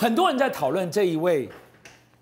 很多人在讨论这一位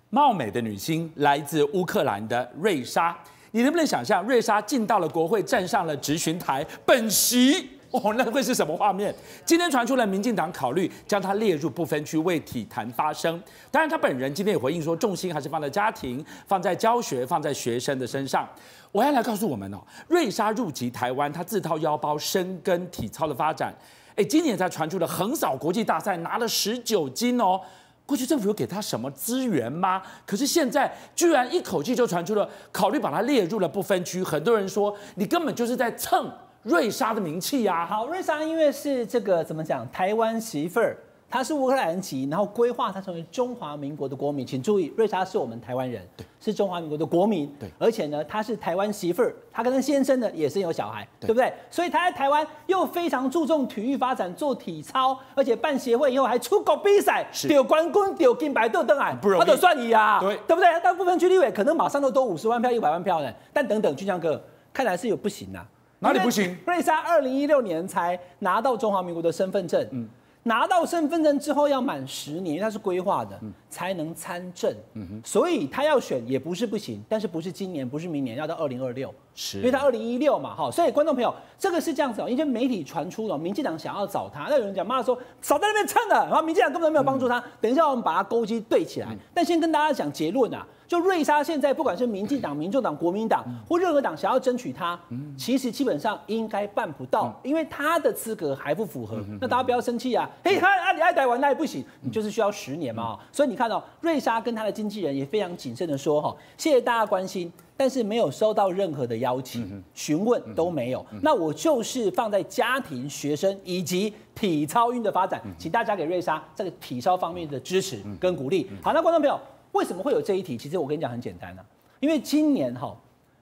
貌美的女星，来自乌克兰的瑞莎。你能不能想象，瑞莎进到了国会，站上了质询台，本席？哦，那会是什么画面？今天传出了民进党考虑将她列入不分区为体坛发声。当然，她本人今天也回应说，重心还是放在家庭、放在教学、放在学生的身上。我要来告诉我们哦，瑞莎入籍台湾，她自掏腰包深耕体操的发展。哎，今年才传出了横扫国际大赛拿了十九金哦。过去政府有给他什么资源吗？可是现在居然一口气就传出了考虑把它列入了不分区。很多人说，你根本就是在蹭。瑞莎的名气呀、啊，好，瑞莎因为是这个怎么讲，台湾媳妇儿，她是乌克兰籍，然后规划他成为中华民国的国民。请注意，瑞莎是我们台湾人，对，是中华民国的国民，对，而且呢，她是台湾媳妇儿，她跟她先生呢也是有小孩，对，对不对？所以她在台湾又非常注重体育发展，做体操，而且办协会以后还出国比赛，丢冠军、丢金牌、都登啊，不容易，他都算你啊，对，对不对？大部分区立委可能马上都多五十万票、一百万票呢，但等等，俊江哥看来是有不行啊。哪里不行？瑞莎二零一六年才拿到中华民国的身份证，嗯，拿到身份证之后要满十年，它是规划的，才能参政，嗯哼，所以他要选也不是不行，但是不是今年，不是明年，要到二零二六，是，因为他二零一六嘛，哈，所以观众朋友，这个是这样子哦，因为媒体传出了民进党想要找他，那有人讲骂说少在那边蹭了，然后民进党根本没有帮助他，等一下我们把他勾稽对起来，但先跟大家讲结论啊。就瑞莎现在不管是民进党、民众党、国民党或任何党想要争取他，其实基本上应该办不到，因为他的资格还不符合。那大家不要生气啊！嘿，他阿里爱台湾那也不行，你就是需要十年嘛。所以你看到瑞莎跟他的经纪人也非常谨慎的说哈，谢谢大家关心，但是没有收到任何的邀请、询问都没有。那我就是放在家庭、学生以及体操运的发展，请大家给瑞莎这个体操方面的支持跟鼓励。好，那观众朋友。为什么会有这一题？其实我跟你讲很简单啊，因为今年哈，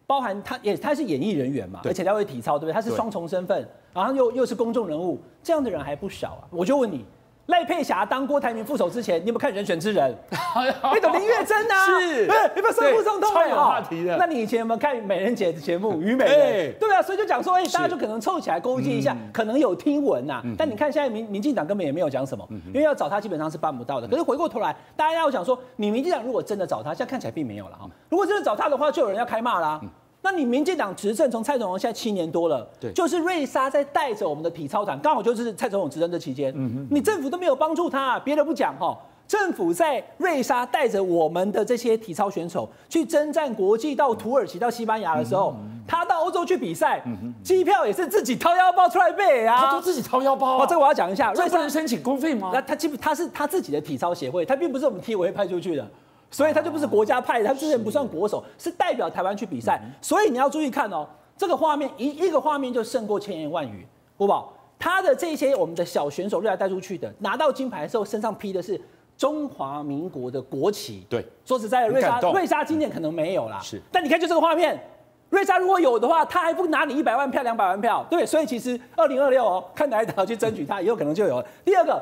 包含他也他是演艺人员嘛，而且他会体操，对不对？他是双重身份，然后又又是公众人物，这样的人还不少啊。我就问你。赖佩霞当郭台铭副手之前，你有没有看《人选之人》？那个林月珍啊，是，有没有上副总统？超有话题的。那你以前有没有看美人姐的节目《虞美人》？对啊，所以就讲说，哎，大家就可能凑起来攻击一下，可能有听闻呐。但你看现在民民进党根本也没有讲什么，因为要找他基本上是办不到的。可是回过头来，大家要想说，你民进党如果真的找他，现在看起来并没有了哈。如果真的找他的话，就有人要开骂啦。那你民进党执政从蔡总统现在七年多了，对，就是瑞莎在带着我们的体操团，刚好就是蔡总统执政这期间，嗯哼，你政府都没有帮助他，别的不讲哈，政府在瑞莎带着我们的这些体操选手去征战国际，到土耳其、到西班牙的时候，他到欧洲去比赛，机票也是自己掏腰包出来背啊，他都自己掏腰包啊，这个我要讲一下，瑞莎能申请公费吗？那他基本他是他自己的体操协会，他并不是我们体委会派出去的。所以他就不是国家派的，他之前不算国手，是代表台湾去比赛。所以你要注意看哦，这个画面一一个画面就胜过千言万语，不宝。他的这些我们的小选手，瑞莎带出去的，拿到金牌的时候，身上披的是中华民国的国旗。对，说实在的，瑞莎瑞莎今年可能没有啦。是，但你看就这个画面，瑞莎如果有的话，他还不拿你一百万票、两百万票？对，所以其实二零二六哦，看哪一党去争取他，也有可能就有了。第二个，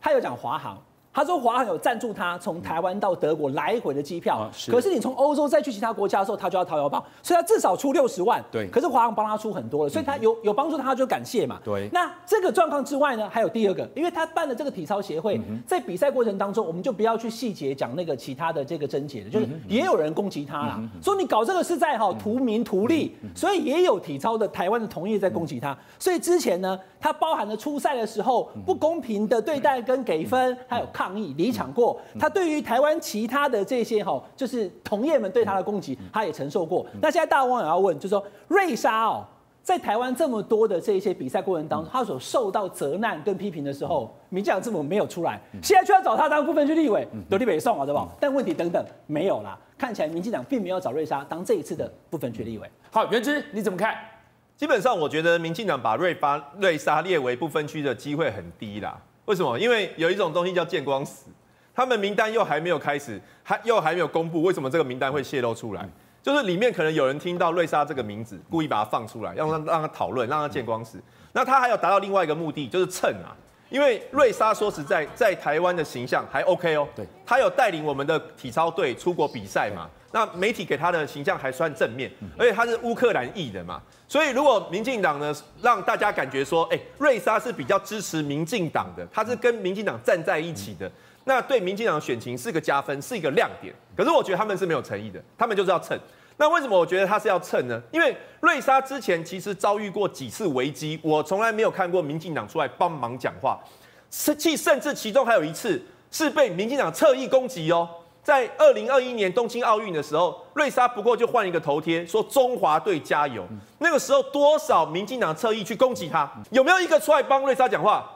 他有讲华航。他说华航有赞助他从台湾到德国来回的机票，啊、是。可是你从欧洲再去其他国家的时候，他就要掏腰包，所以他至少出六十万。对，可是华航帮他出很多了，所以他有有帮助他，就感谢嘛。对，那这个状况之外呢，还有第二个，因为他办了这个体操协会，在比赛过程当中，我们就不要去细节讲那个其他的这个症结了，就是也有人攻击他啦，说你搞这个是在哈图名图利，所以也有体操的台湾的同业在攻击他，所以之前呢，他包含了初赛的时候不公平的对待跟给分，还有抗议离场过。他对于台湾其他的这些哈，就是同业们对他的攻击，他也承受过。那现在大网友要问，就是说瑞莎哦，在台湾这么多的这些比赛过程当中，他所受到责难跟批评的时候，民进党政府没有出来，现在却要找他当部分区立委，独立北送啊，对吧？但问题等等没有啦，看起来民进党并没有找瑞莎当这一次的部分区立委。好，袁之你怎么看？基本上我觉得民进党把瑞发瑞莎列为不分区的机会很低啦。为什么？因为有一种东西叫见光死。他们名单又还没有开始，还又还没有公布，为什么这个名单会泄露出来？就是里面可能有人听到瑞莎这个名字，故意把它放出来，让让让他讨论，让他见光死。那他还有达到另外一个目的，就是蹭啊。因为瑞莎说实在，在台湾的形象还 OK 哦，对，他有带领我们的体操队出国比赛嘛。那媒体给他的形象还算正面，而且他是乌克兰裔的嘛。所以如果民进党呢，让大家感觉说，哎，瑞莎是比较支持民进党的，他是跟民进党站在一起的。那对民进党的选情是个加分，是一个亮点。可是我觉得他们是没有诚意的，他们就是要蹭。那为什么我觉得他是要蹭呢？因为瑞莎之前其实遭遇过几次危机，我从来没有看过民进党出来帮忙讲话，甚至甚至其中还有一次是被民进党侧翼攻击哦。在二零二一年东京奥运的时候，瑞莎不过就换一个头贴，说中华队加油。那个时候多少民进党侧翼去攻击他，有没有一个出来帮瑞莎讲话？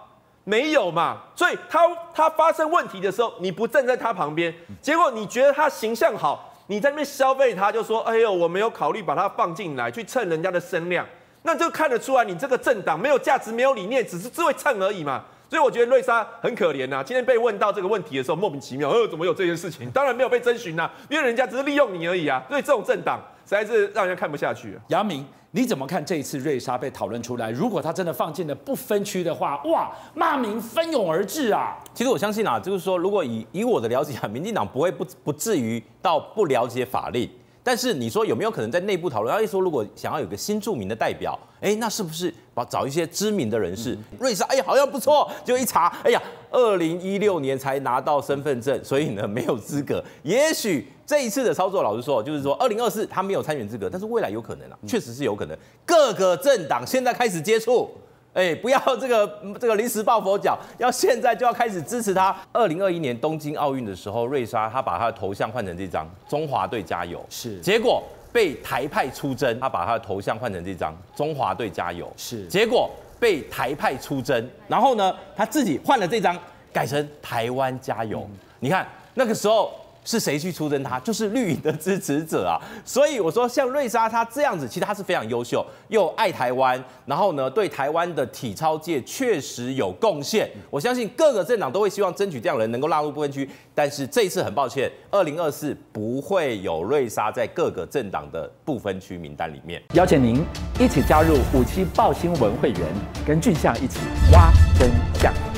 没有嘛。所以他他发生问题的时候，你不站在他旁边，结果你觉得他形象好。你在那边消费他，就说：“哎呦，我没有考虑把它放进来，去蹭人家的声量，那就看得出来你这个政党没有价值、没有理念，只是只会蹭而已嘛。”所以我觉得瑞莎很可怜呐。今天被问到这个问题的时候，莫名其妙，呃，怎么有这件事情？当然没有被征询呐，因为人家只是利用你而已啊。所以这种政党实在是让人家看不下去。杨明。你怎么看这一次瑞莎被讨论出来？如果他真的放进了不分区的话，哇，骂名蜂拥而至啊！其实我相信啊，就是说，如果以以我的了解啊，民进党不会不不至于到不了解法令。但是你说有没有可能在内部讨论？他一说如果想要有个新著名的代表，哎，那是不是把找一些知名的人士？瑞莎，哎呀，好像不错。就一查，哎呀，二零一六年才拿到身份证，所以呢没有资格。也许这一次的操作，老实说，就是说二零二四他没有参选资格，但是未来有可能啊，确实是有可能。各个政党现在开始接触。哎，不要这个这个临时抱佛脚，要现在就要开始支持他。二零二一年东京奥运的时候，瑞莎他把他的头像换成这张“中华队加油”，是。结果被台派出征，他把他的头像换成这张“中华队加油”，是。结果被台派出征，然后呢，他自己换了这张，改成“台湾加油”。嗯。你看那个时候。是谁去出征他？就是绿营的支持者啊！所以我说，像瑞莎她这样子，其实她是非常优秀，又爱台湾，然后呢，对台湾的体操界确实有贡献。我相信各个政党都会希望争取这样的人能够纳入不分区，但是这一次很抱歉，二零二四不会有瑞莎在各个政党的不分区名单里面。邀请您一起加入五七爆新闻会员，跟俊相一起挖真相。